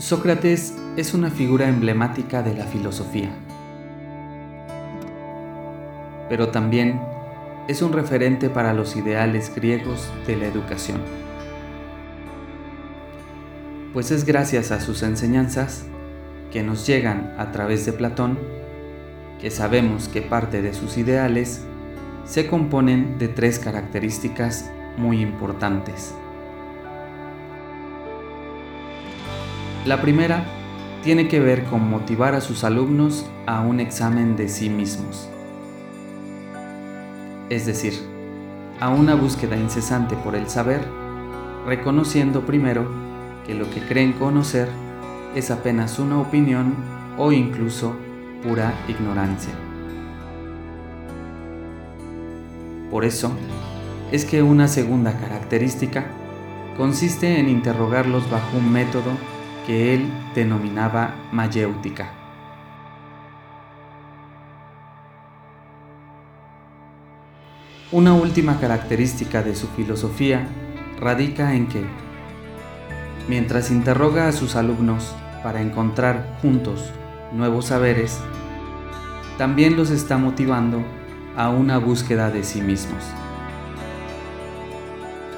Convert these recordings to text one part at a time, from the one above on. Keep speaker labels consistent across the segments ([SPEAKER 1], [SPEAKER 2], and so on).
[SPEAKER 1] Sócrates es una figura emblemática de la filosofía, pero también es un referente para los ideales griegos de la educación. Pues es gracias a sus enseñanzas que nos llegan a través de Platón que sabemos que parte de sus ideales se componen de tres características muy importantes. La primera tiene que ver con motivar a sus alumnos a un examen de sí mismos. Es decir, a una búsqueda incesante por el saber, reconociendo primero que lo que creen conocer es apenas una opinión o incluso pura ignorancia. Por eso, es que una segunda característica consiste en interrogarlos bajo un método que él denominaba mayéutica. Una última característica de su filosofía radica en que, mientras interroga a sus alumnos para encontrar juntos nuevos saberes, también los está motivando a una búsqueda de sí mismos.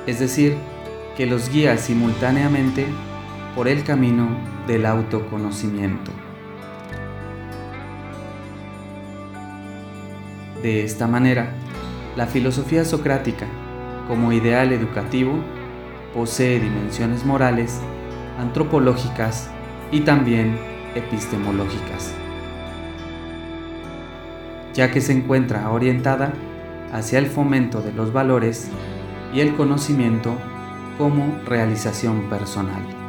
[SPEAKER 1] Es decir, que los guía simultáneamente por el camino del autoconocimiento. De esta manera, la filosofía socrática, como ideal educativo, posee dimensiones morales, antropológicas y también epistemológicas, ya que se encuentra orientada hacia el fomento de los valores y el conocimiento como realización personal.